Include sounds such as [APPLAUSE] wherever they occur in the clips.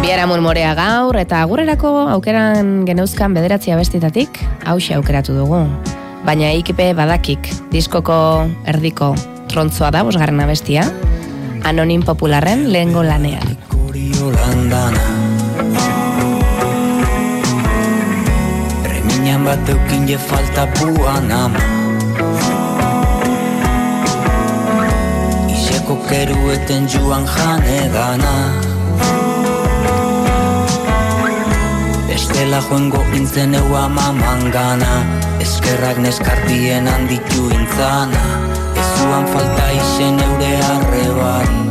Biara murmorea gaur eta agurrerako aukeran geneuzkan bederatzi abestitatik hause aukeratu dugu. Baina ikipe badakik diskoko erdiko trontzoa da bosgarren abestia, anonim popularren lehengo lanean. Reminan bat eukin je falta puan ama Iseko kerueten joan jane gana Bestela joengo intzen eu amaman gana Eskerrak neskartien handitu intzana. Ez zuan falta izen eure arrebarik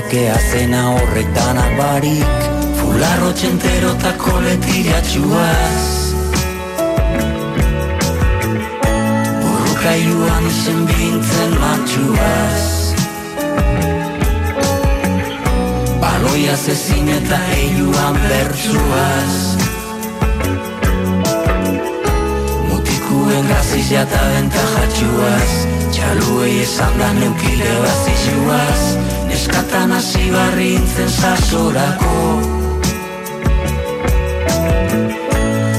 Ezintzekea zena horretanak barik Fularro txentero eta koletiriatxuaz Burrukaiuan izen bintzen matxuaz Baloia zezin eta eiuan bertsuaz. Mutikuen gazizia eta bentajatxuaz Txaluei esan da neukile bazizuaz Neskatan hasi barri intzen sasorako.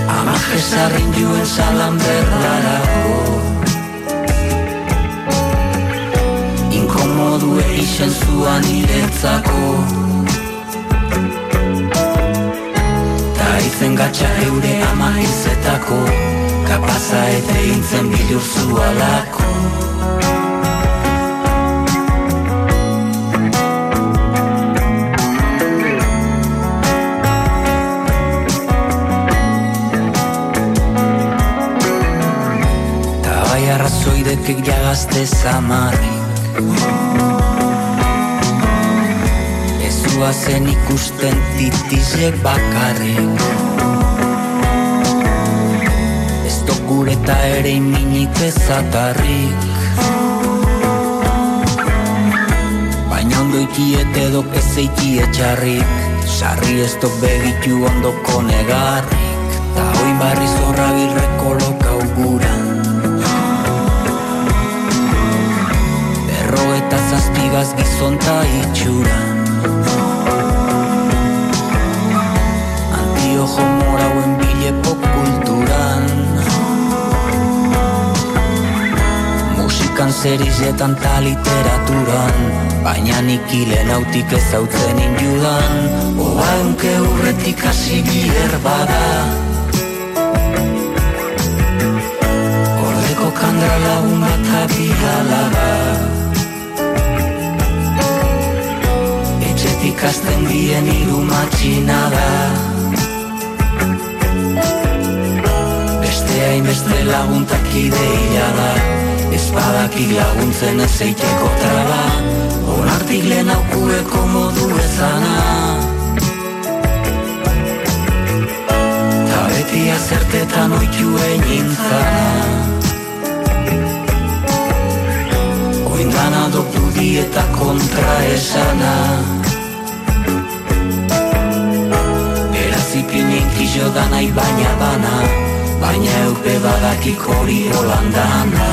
Ama jesarrin juen salan berlarako Inkomodu eixen zuan iretzako. Ta izen gatxa eure ama izetako. Kapaza eta intzen bilur zualako arrazoidekek jagazte zamarrik. Ez zuazen ikusten titizek bakarrik. Ez dokureta ere iminik ezatarrik Baina ondo ikiet edo ez eikie txarrik. Sarri ez dok begitu ondoko negarrik. Ta hoi barri zorra zazpigaz gizonta itxuran Antiojo morauen bile kulturan. Musikan zerizetan ta literaturan. Baina nik hile nautik ezautzen injudan. Oa eunke urretik hasi bier bada. Ordeko kandra lagun bat abiala azten dien iru matxina da. Beste hainbeste laguntak ideia da Espadakik laguntzen ez eiteko traba. Onartik lehen aukueko modu ezana. Ta beti azertetan oitu enintzana Oindana dopudi eta kontra esana da nahi baina bana Baina eupe badakik hori holandana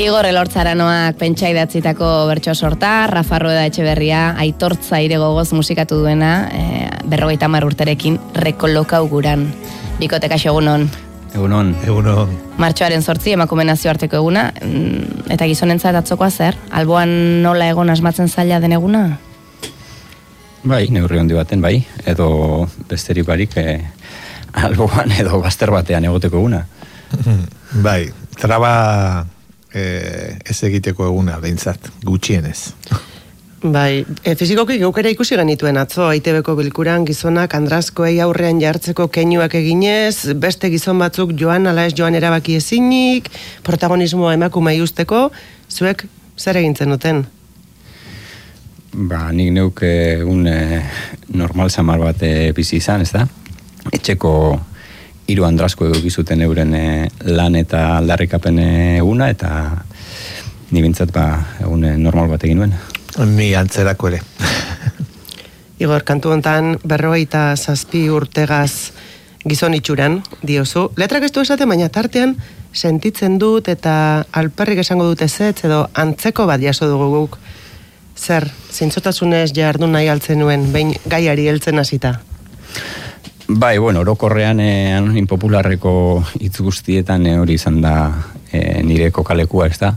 Igor Elortzaranoak pentsa idatzitako bertso sorta, Rafa Rueda Etxeberria, aitortza ire gogoz musikatu duena, e, berrogeita mar urterekin, rekoloka uguran. Bikote kaixo egunon. Egunon. Egunon. Martxoaren sortzi emakume nazioarteko eguna, mm, eta gizonentzat atzokoa zer? Alboan nola egon asmatzen zaila den eguna? Bai, neurri handi baten, bai. Edo besterik barik eh, alboan edo bazter batean egoteko eguna. [LAUGHS] bai, traba eh, ez egiteko eguna, behintzat, gutxienez. Bai, e, fizikoki geukera ikusi genituen atzo, ITB-ko bilkuran gizonak andrazkoei aurrean jartzeko keinuak eginez, beste gizon batzuk joan ala ez joan erabaki ezinik, protagonismoa emakumei usteko, zuek zer egintzen duten? Ba, nik neuk egun eh, normal samar bat eh, bizi izan, ez da? Etxeko hiru andrasko eduki zuten euren e, lan eta aldarrikapen eguna eta ni bintzat ba egun e, normal bat egin nuen. Ni antzerako ere. [LAUGHS] Igor, kantu hontan berrogeita zazpi urtegaz gizon itxuran, diozu. Letrak ez du esate, baina tartean sentitzen dut eta alperrik esango dute zetz edo antzeko bat jaso dugu guk. Zer, zintzotasunez jardun nahi altzen nuen, behin gaiari heltzen hasita. Bai, bueno, orokorrean eh, impopularreko hitz guztietan eh, hori izan da eh, nire kokalekua, ez da?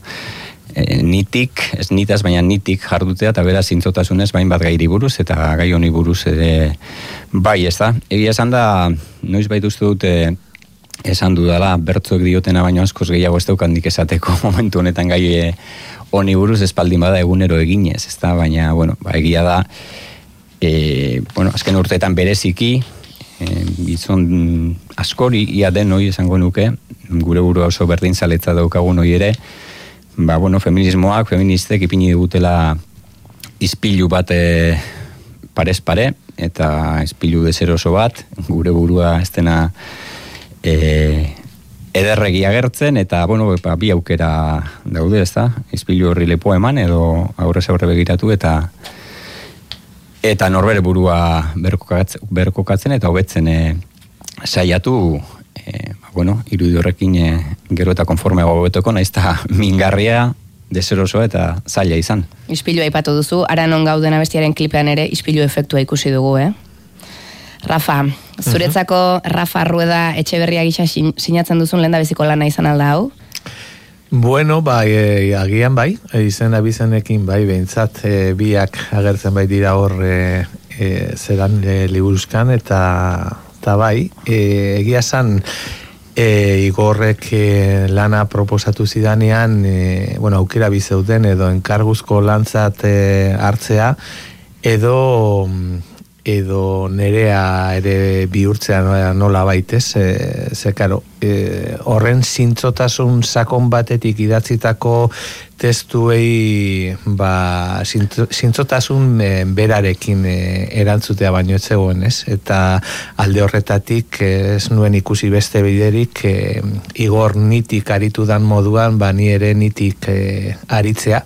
Eh, nitik, ez nitaz, baina nitik jardutea eta beraz zintzotasunez bain bat gairi buruz eta gai honi buruz ere bai, ez da? Egia esan da, noiz bait uste dute esan dudala, bertzuek diotena baino askoz gehiago ez daukandik esateko [LAUGHS] momentu honetan gai eh, honi buruz espaldin bada egunero eginez, ez da, baina, bueno, ba, egia da, e, bueno, azken urteetan bereziki, e, bizon askori ia den hoi esango nuke, gure buru oso berdin zaletza daukagun hoi ere, ba, bueno, feminismoak, feministek ipini dugutela izpilu bat e, parez pare, eta izpilu dezeroso bat, gure burua ez dena e, ederregi agertzen eta bueno, ba, bi aukera daude, ezta? Izpilu horri lepo eman edo aurrez aurre begiratu eta eta norbere burua berkokatzen eta hobetzen e, saiatu e, ba, bueno, irudi horrekin e, gero eta konforme hobetoko naizta [LAUGHS] mingarria deseroso eta zaila izan. Ispilu aipatu duzu, aranon gauden abestiaren klipean ere ispilu efektua ikusi dugu, eh? Rafa, zuretzako Rafa Rueda etxe berria gisa sinatzen duzun lenda beziko lana izan alda hau? Bueno, bai, e, agian bai, e, izen abizenekin bai, behintzat, e, biak agertzen bai dira hor e, e, zeran e, liburuzkan, eta, eta bai, e, egia san, e, igorrek e, lana proposatu zidanean, e, bueno, aukera bizeuten, edo enkarguzko lantzat e, hartzea, edo edo nerea ere bihurtzea nola baitez, e, ze karo, e, horren zintzotasun sakon batetik idatzitako testuei ba, zintzotasun e, berarekin e, erantzutea baino ez zegoen, ez? Eta alde horretatik ez nuen ikusi beste biderik e, igor nitik aritu dan moduan, ba ni ere nitik e, aritzea,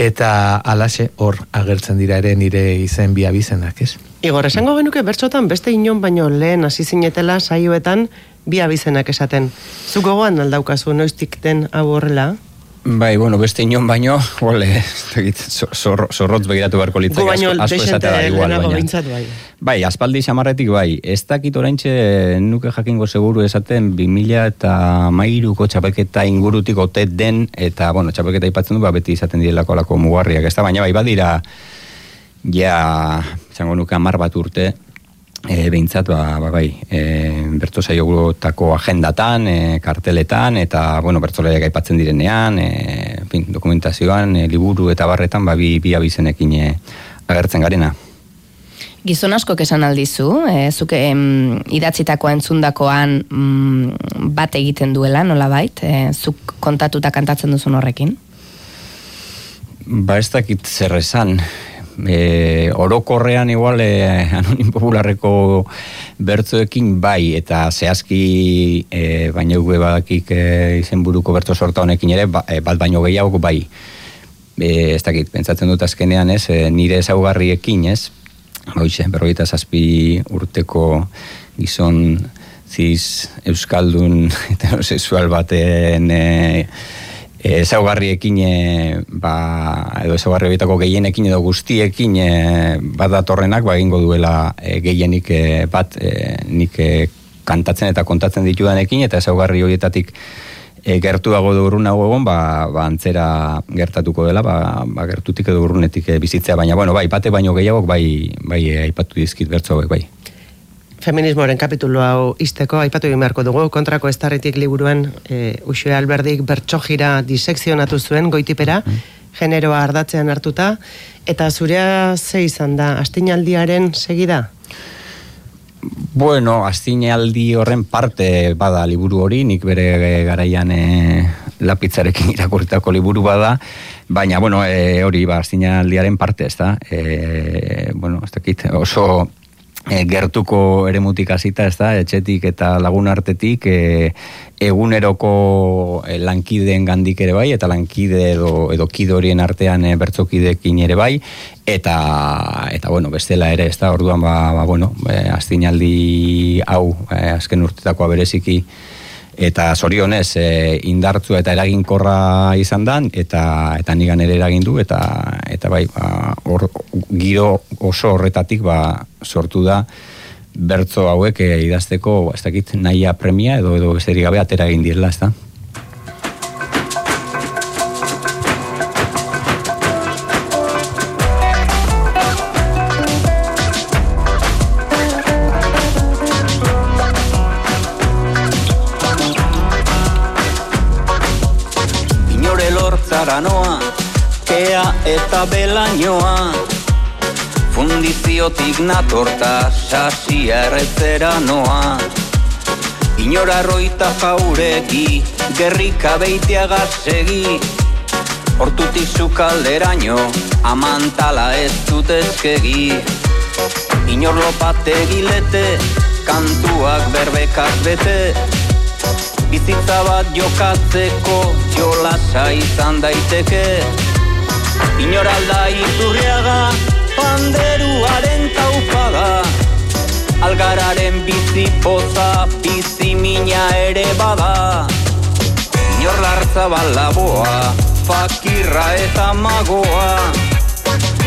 eta alaxe hor agertzen dira ere nire izen bi abizenak, ez? Igor, esango genuke bertxotan beste inon baino lehen hasi zinetela saioetan bi abizenak esaten. Zuk gogoan aldaukazu noiztik den hau horrela? Bai, bueno, beste inon baino, ole, zorrotz begiratu beharko litzak asko, asko esatea da igual, baina. Bai. bai, aspaldi xamarretik bai, ez dakit oraintxe nuke jakingo seguru esaten 2000 eta mairuko txapelketa ingurutik ote den, eta, bueno, txapelketa ipatzen du, ba, beti izaten direlako lako mugarriak, ez da, baina bai, badira, ja, zango nuke amar bat urte, e, behintzat, ba, ba, bai, e, berto zaiogutako agendatan, e, karteletan, eta, bueno, bertzoleak aipatzen direnean, e, fin, dokumentazioan, e, liburu eta barretan, ba, bi, bi abizenekin e, agertzen garena. Gizon asko kesan aldizu, e, zuke em, idatzitako entzundakoan mm, bat egiten duela, nola bait, e, zuk kontatuta kantatzen duzun horrekin? Ba ez dakit zer esan, e, orokorrean igual e, anonim popularreko bertzoekin bai eta zehazki e, baina gue badakik e, izen buruko bertzo sorta honekin ere ba, e, bat baino gehiago bai. E, ez dakit, pentsatzen dut azkenean ez, e, nire ezaugarriekin ez? Hoize, berroita zazpi urteko gizon ziz euskaldun [LAUGHS] heterosexual baten e, ezaugarriekin e, ba, edo ezaugarri horietako gehienekin edo guztiekin e, bat datorrenak ba, egingo duela e, gehienik e, bat e, nik e, kantatzen eta kontatzen ditudanekin eta ezaugarri horietatik e, gertuago du urrunago egon ba, ba, antzera gertatuko dela ba, ba, gertutik edo urrunetik e, bizitzea. Baina bueno, bai, bate baino gehiago bai, bai e, aipatu dizkit bertzo bai feminismoaren kapitulo hau izteko, aipatu egin beharko dugu, kontrako estarritik liburuan, e, Uxue Alberdik bertxojira disekzionatu zuen, goitipera, mm. generoa ardatzean hartuta, eta zurea ze izan da, astinaldiaren segida? Bueno, astinaldi horren parte bada liburu hori, nik bere garaian e, lapitzarekin [LAUGHS] irakurtako liburu bada, baina, bueno, e, hori, ba, astinaldiaren parte, ez da, e, bueno, ez dakit, oso e, gertuko eremutik hasita, ez da, etxetik eta lagun artetik, e, eguneroko e, lankideen gandik ere bai, eta lankide edo, edo kidorien artean e, bertzokidekin ere bai, eta, eta bueno, bestela ere, ez da, orduan, ba, ba bueno, e, astinaldi hau, e, azken urtetakoa bereziki, eta zorionez e, indartzua eta eraginkorra izan dan eta eta nigan ere eragin du eta eta bai ba, or, giro oso horretatik ba, sortu da bertzo hauek e, idazteko ez dakit nahia premia edo edo besterik gabe atera egin direla, ez da? eta belainoa Fundiziotik natorta sasia erretzera noa. Inora roita jaureki gerrika beitea gazegi Hortutik zukalderaino amantala ez dut ezkegi Inor lopate gilete kantuak berbekak bete Bizitza bat jokatzeko jolasa izan daiteke. Inoralda iturriaga, panderuaren taupaga. Algararen bizi poza, bizi mina ere bada. Inor lartza balaboa, fakirra eta magoa.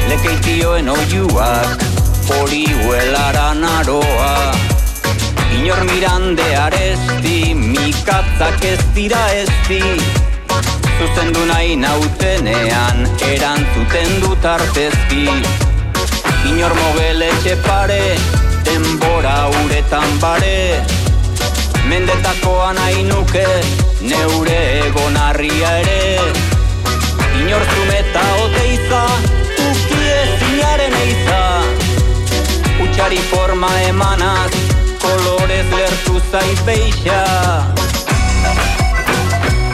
Lekeitioen oiuak, hori huelara naroa Inor mirande aresti, mikatzak ez dira esti. Zuzendu nahi nautenean erantzuten dut artezki. Inor mogeletxe pare, denbora uretan bare. Mendetakoa nahi nuke, neure egonarria ere. Inor zumeta oteiza, ukie zinaren eiza. Utsari forma emanaz, kolorez lertu zaiz beixa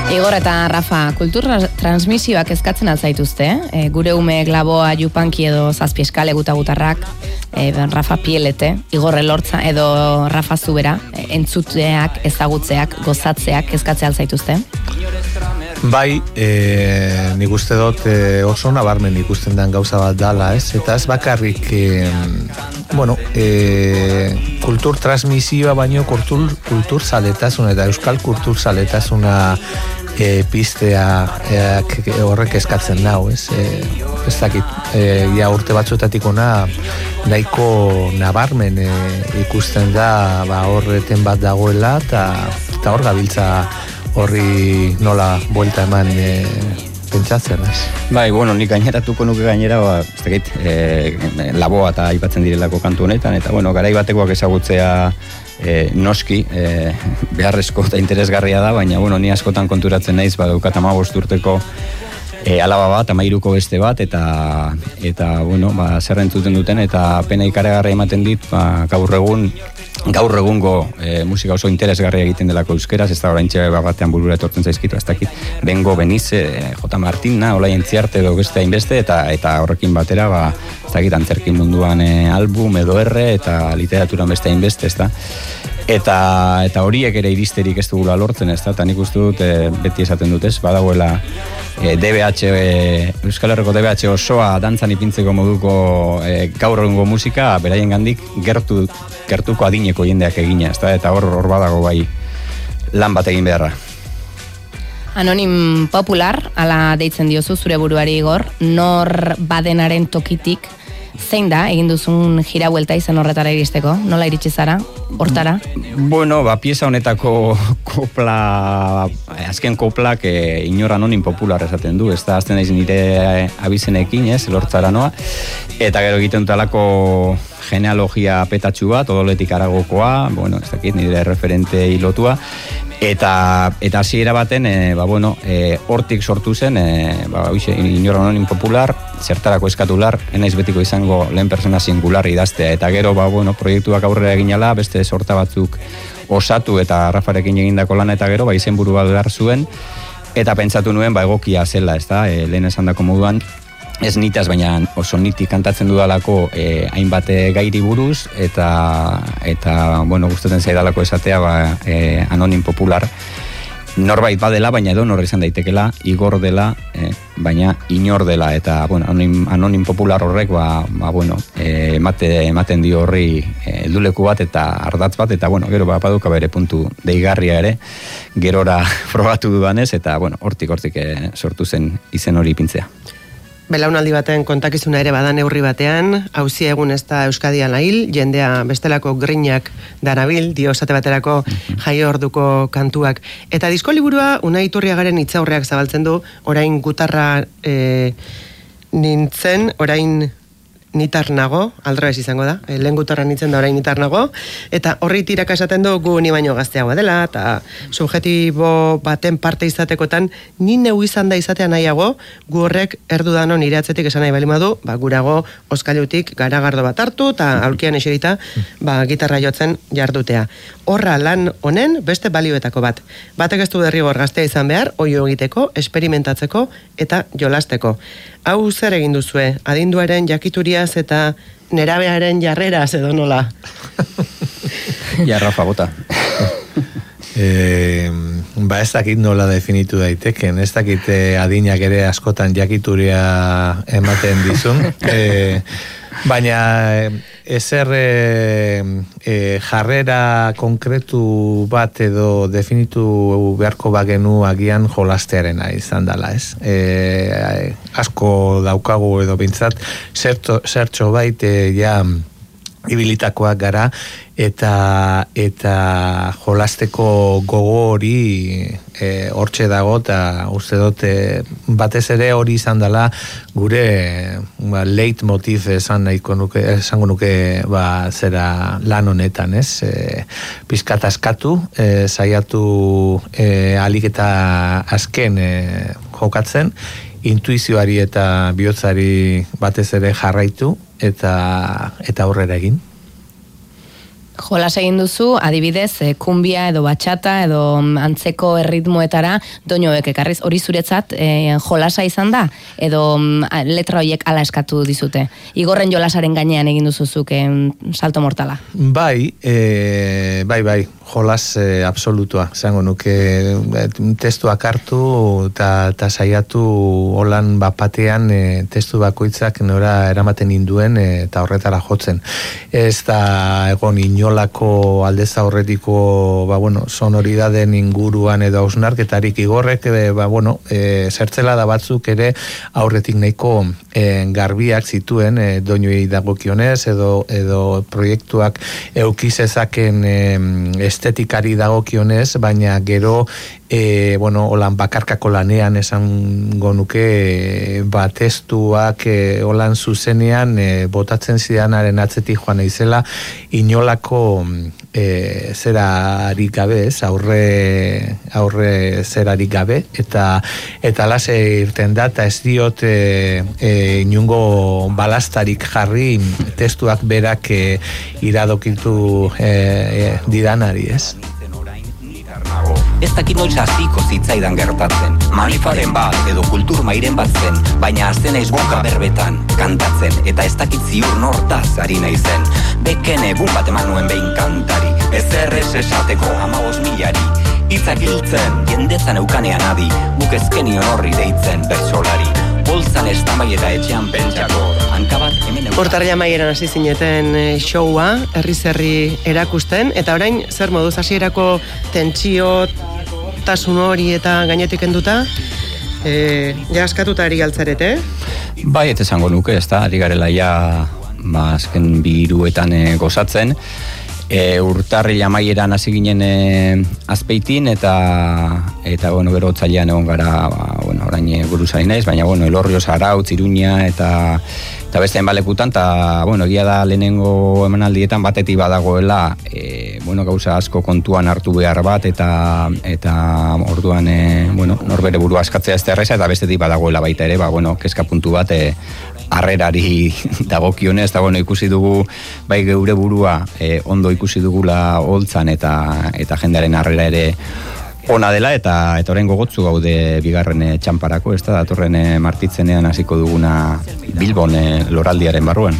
Igor eta Rafa, kultur transmisioak eskatzen altzaituzte, eh? gure umeek laboa jupanki edo zazpi eskale gutagutarrak, e, Rafa pielete, Igor elortza edo Rafa zubera, e, entzuteak, ezagutzeak, gozatzeak eskatzen altzaituzte? Bai, e, nik uste dut e, oso nabarmen ikusten den gauza bat dala, ez? Eta ez bakarrik, e, bueno, e, kultur transmisioa baino kultur, kultur zaletasuna eta euskal kultur zaletasuna e, pistea e, horrek eskatzen nau, ez? E, ez dakit, e, ja urte batzuetatik ona nahiko nabarmen e, ikusten da ba, horreten bat dagoela eta, eta hor gabiltza horri nola buelta eman e, pentsatzen, ez? Bai, bueno, nik gaineratuko nuke gainera, ba, ez dakit, e, laboa eta aipatzen direlako kantu honetan, eta bueno, garai batekoak ezagutzea e, noski e, beharrezko eta interesgarria da, baina bueno, ni askotan konturatzen naiz, ba, amabost urteko e, alaba bat, amairuko beste bat, eta, eta bueno, ba, zerrentzuten duten, eta pena ikaragarra ematen dit, ba, gaur egun, gaur egungo e, musika oso interesgarria egiten delako euskeraz, ez da orain txea batean bulura etortzen zaizkitu, ez dakit, bengo benize, e, J. Martina, hola entziarte edo beste hainbeste, eta eta horrekin batera, ba, ez dakit, antzerkin munduan e, album edo erre, eta literaturan beste hainbeste, ez da, eta eta horiek ere iristerik ez dugula lortzen, ez da, eta nik uste dut, e, beti esaten dut, ez, badagoela e, DBH, e, Euskal Herriko DBH osoa dantzan ipintzeko moduko e, gaur egungo musika, beraien gandik gertu, gertuko adineko jendeak egina, ez da, eta hor hor badago bai lan bat egin beharra. Anonim popular, ala deitzen diozu zure buruari igor, nor badenaren tokitik zein da egin duzun jira vuelta izan horretara iristeko? Nola iritsi zara? Hortara? Bueno, ba, pieza honetako kopla, azken kopla, que inora nonin popular esaten du, ez da, azten naiz nire abizenekin, ez, lortzara noa, eta gero egiten talako genealogia petatxu bat, odoletik aragokoa, bueno, ez dakit, nire referente hilotua, eta eta hasiera baten e, ba, bueno, e, hortik sortu zen e, ba, oixe, inora nonin popular zertarako eskatular enaiz betiko izango lehen persona singular idaztea. Eta gero ba, bueno, proiektuak aurrera eginala beste sorta batzuk osatu eta Rafarekin egindako lana eta gero ba, izen buru bat zuen. Eta pentsatu nuen ba, egokia zela ez da, e, lehen esan dako moduan ez nitaz, baina oso nitik kantatzen dudalako e, hainbat e, gairi buruz, eta, eta bueno, gustatzen zaidalako esatea, ba, e, anonim popular, norbait badela, baina edo norri izan daitekela, igor dela, e, baina inor dela, eta bueno, anonim, anonim popular horrek, ba, ba bueno, e, emate, ematen dio horri e, elduleku bat eta ardatz bat, eta bueno, gero ba, paduka bere puntu deigarria ere, gerora [LAUGHS] frogatu dudanez, eta bueno, hortik hortik e, sortu zen izen hori pintzea. Belaunaldi baten kontakizuna ere badan neurri batean, hauzi egun ez da Euskadia lail, jendea bestelako grinak darabil, dio esate baterako jaio orduko kantuak. Eta disko liburua, una iturriagaren itzaurreak zabaltzen du, orain gutarra e, nintzen, orain nitar nago, aldra izango da, e, lehen gutarra nintzen da orain nitar nago, eta horri tiraka esaten du gu ni baino gazteagoa dela, eta subjetibo baten parte izatekotan, ni neu izan da izatea nahiago, gu horrek erdu dano nire atzetik esan nahi balimadu, ba, gurago oskailutik garagardo bat hartu, eta aulkian eserita, ba, gitarra jotzen jardutea. Horra lan honen beste balioetako bat. Batek ez du derrigor gaztea izan behar, oio egiteko, esperimentatzeko eta jolasteko. Hau zer egin duzue, adinduaren jakituriaz eta nerabearen jarreraz edo nola? [LAUGHS] ja, Rafa, bota. [LAUGHS] e, ba ez dakit nola definitu daiteken, ez dakit eh, adinak ere askotan jakituria ematen dizun. [LAUGHS] e, baina ezer e, e, jarrera konkretu bat edo definitu beharko bagenu agian jolastearena izan dela, ez? E, asko daukagu edo bintzat, zertxo baite ja ibilitakoak gara eta eta jolasteko gogo hori e, hortxe dago eta uste dut e, batez ere hori izan dela gure ba, leit motif esan nahiko nuke, esango nuke ba, zera lan honetan ez? E, pizkat askatu e, saiatu e, alik eta azken e, jokatzen intuizioari eta bihotzari batez ere jarraitu eta eta aurrera egin. Jolas egin duzu, adibidez, e, kumbia edo batxata edo mm, antzeko erritmoetara doinoek ekarriz hori zuretzat e, jolasa izan da edo mm, letra horiek ala eskatu dizute. Igorren jolasaren gainean egin duzuzuk salto mortala. Bai, e, bai, bai, jolas e, absolutua, zango nuke e, testuak hartu eta saiatu holan bapatean e, testu bakoitzak nora eramaten induen eta horretara jotzen. Ez da egon inolako aldez aurretiko ba, bueno, sonoridaden inguruan edo hausnarketarik igorrek e, ba, bueno, e, zertzela da batzuk ere aurretik nahiko e, garbiak zituen e, doinuei dagokionez edo, edo proiektuak eukizezaken e, estetikari dagokionez, baina gero e, bueno, holan bakarkako lanean esan gonuke e, ba testuak e, holan zuzenean e, botatzen zidanaren atzetik joan izela inolako e, zerarik gabe, ez, aurre, aurre zerarik gabe, eta eta lase irten da, eta ez diot e, e, inungo balastarik jarri testuak berak e, iradokitu e, e, didanari, ez? Ez dakit noiz hasiko zitzaidan gertatzen. Malifaren bat edo kultur mairen bat zen Baina azten aiz boka berbetan Kantatzen eta ez dakit ziur nortaz ari nahi zen Beken egun bat eman nuen behin kantari Ez errez esateko amagos milari. Itzak hiltzen, jendetzan eukanean adi ezkenion horri deitzen bertsolari Bolzan ez eta etxean pentsako. Hankabat hemen Portarria maieran hasi zineten eh, showa, herri zerri erakusten, eta orain zer moduz hasierako tentsio, tasun hori eta gainetik enduta, e, ja askatuta ari galtzarete? Bai, eta esango nuke, ez da, ari garela ja, ba, azken biruetan e, gozatzen, e, urtarri amaieran hasi ginen e, azpeitin eta eta bueno, gero otzailean egon gara ba, bueno, orain e, buruzari naiz, baina bueno, elorrio zarau, tziruña eta eta beste enbalekutan eta bueno, egia da lehenengo emanaldietan batetik badagoela e, bueno, gauza asko kontuan hartu behar bat eta eta orduan e, bueno, norbere burua askatzea ez eta bestetik badagoela baita ere, ba, bueno, keska puntu bat e, arrerari [LAUGHS] dagokionez, bueno, ikusi dugu bai geure burua e, ondo ikusi dugula holtzan eta eta jendearen arrera ere ona dela eta eta orain gogotzu gaude bigarren eh, txamparako, ez da, datorren eh, martitzenean hasiko duguna Bilbon eh, loraldiaren barruan.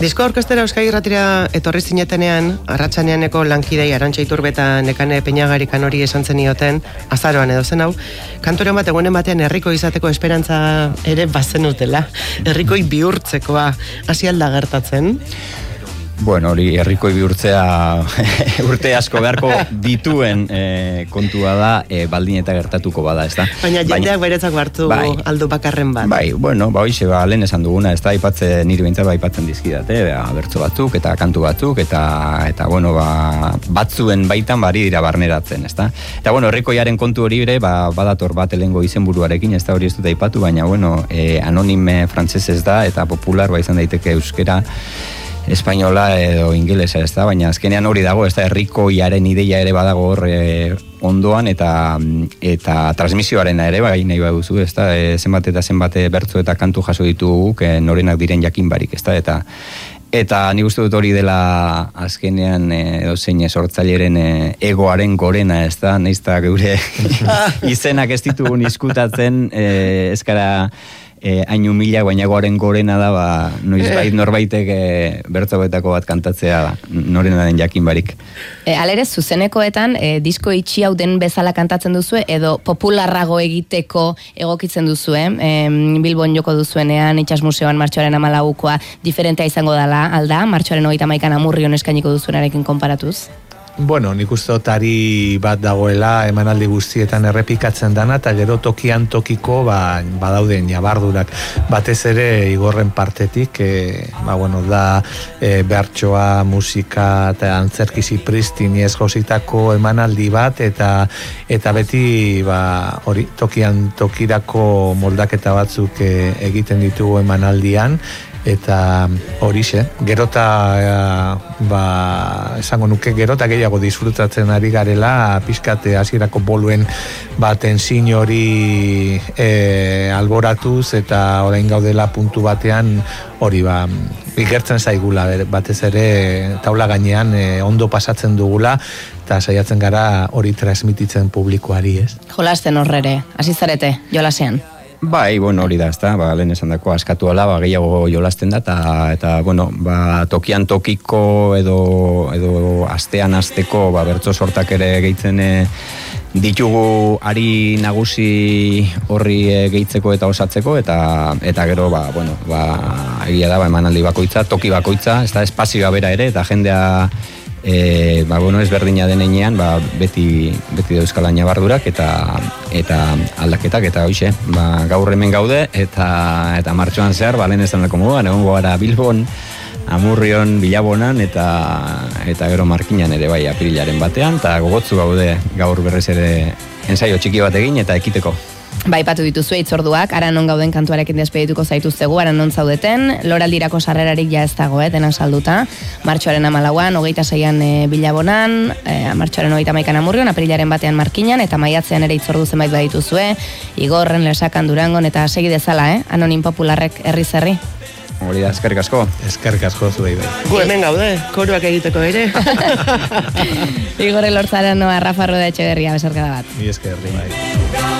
Disko orkestera Euskal Irratira etorri zinetenean, arratsaneaneko lankidei arantxa iturbeta nekane peñagarikan hori esan zenioten, azaroan edo zen hau, kantoren bat egunen batean herriko izateko esperantza ere bazen utela, herrikoi bihurtzekoa, hasi alda gertatzen. Bueno, hori herriko bihurtzea [LAUGHS] urte asko beharko dituen e, kontua da e, baldin eta gertatuko bada, ezta? Baina jendeak beretzako hartu bai, aldo bakarren bat. Bai, bueno, ba hoize ba lehen esan duguna, ezta? Aipatze nire beintza ba aipatzen dizkidate, ba bertso batzuk eta kantu batzuk eta eta bueno, ba batzuen baitan bari dira barneratzen, ezta? Eta bueno, herrikoiaren kontu hori ere, ba badator bat elengo izenburuarekin, ezta hori ez dut aipatu, baina bueno, e, anonime frantsesez da eta popular ba izan daiteke euskera espainola edo ingelesa ez da, baina azkenean hori dago, ez da, herrikoiaren ideia ere badago hor e, ondoan eta eta transmisioaren ere bai nahi baduzu, ez da, e, zenbat eta zenbat bertzu eta kantu jaso ditugu, e, norenak diren jakin barik, ez da, eta Eta ni uste dut hori dela azkenean edo zein sortzaileren egoaren gorena, ez da, neizta geure izenak ez ditugun izkutatzen, e, ezkara eh, hain mila baina goaren gorena da, ba, noiz eh. bait norbaitek eh, betako bat kantatzea da, norena den jakin barik. E, alere, zuzenekoetan, e, disko itxi hau den bezala kantatzen duzu, edo popularrago egiteko egokitzen duzu, eh? Bilbon joko duzuenean, itxas museoan martxoaren amalaukoa, diferentea izango dela, alda, martxoaren hogeita maikan amurrion eskainiko duzuenarekin konparatuz? Bueno, nik uste otari bat dagoela emanaldi guztietan errepikatzen dana eta gero tokian tokiko ba, badauden jabardurak batez ere igorren partetik e, ba, bueno, da e, bertsoa, musika eta antzerkizi pristin ez gozitako emanaldi bat eta eta beti ba, hori, tokian tokirako moldaketa batzuk e, egiten ditugu emanaldian eta horixe, gerota eh, ba, esango nuke gerota gehiago disfrutatzen ari garela pizkate hasierako boluen baten sin hori e, alboratuz eta orain gaudela puntu batean hori ba ikertzen zaigula batez ere taula gainean e, ondo pasatzen dugula eta saiatzen gara hori transmititzen publikoari, ez? Jolasten horrere, hasi zarete, jolasean. Bai, bueno, hori da, ezta, ba, lehen esan dako askatu ala, ba, gehiago jolasten da, eta, eta bueno, ba, tokian tokiko edo, edo astean asteko, ba, bertso sortak ere gehitzen e, ditugu ari nagusi horri e, gehitzeko eta osatzeko, eta, eta gero, ba, bueno, ba, egia da, ba, emanaldi bakoitza, toki bakoitza, ez da, espazioa bera ere, eta jendea e, ba, bueno, ez berdina denean, ba, beti, beti dauzkala nabardurak eta eta aldaketak eta hoxe, ba, gaur hemen gaude eta eta martxoan zehar, ba, lehen esan dako moduan, egon gara Bilbon, Amurrion, Bilabonan eta eta gero Markinan ere bai aprilaren batean, eta gogotzu gaude gaur berrez ere ensaio txiki bat egin eta ekiteko. Bai, patu dituzu eitzorduak, ara non gauden kantuarekin despedituko zaituztegu, ara non zaudeten, loraldirako sarrerarik ja ez dago, eh, dena salduta, martxoaren amalauan, hogeita zeian e, bilabonan, e, martxoaren hogeita maikan amurrion, aprilaren batean markinan, eta maiatzean ere itzordu zenbait badituzue, igorren, lesakan, durangon, eta segi dezala, eh, anonin popularrek herri zerri. Hori da, eskerrik asko. Eskerrik asko zu bai. Gu hemen gaude, koruak egiteko ere. [LAUGHS] Igorre lortzaren noa, Rafa Rueda Etxeberria, besarkada bat. Mi eskerri, bai.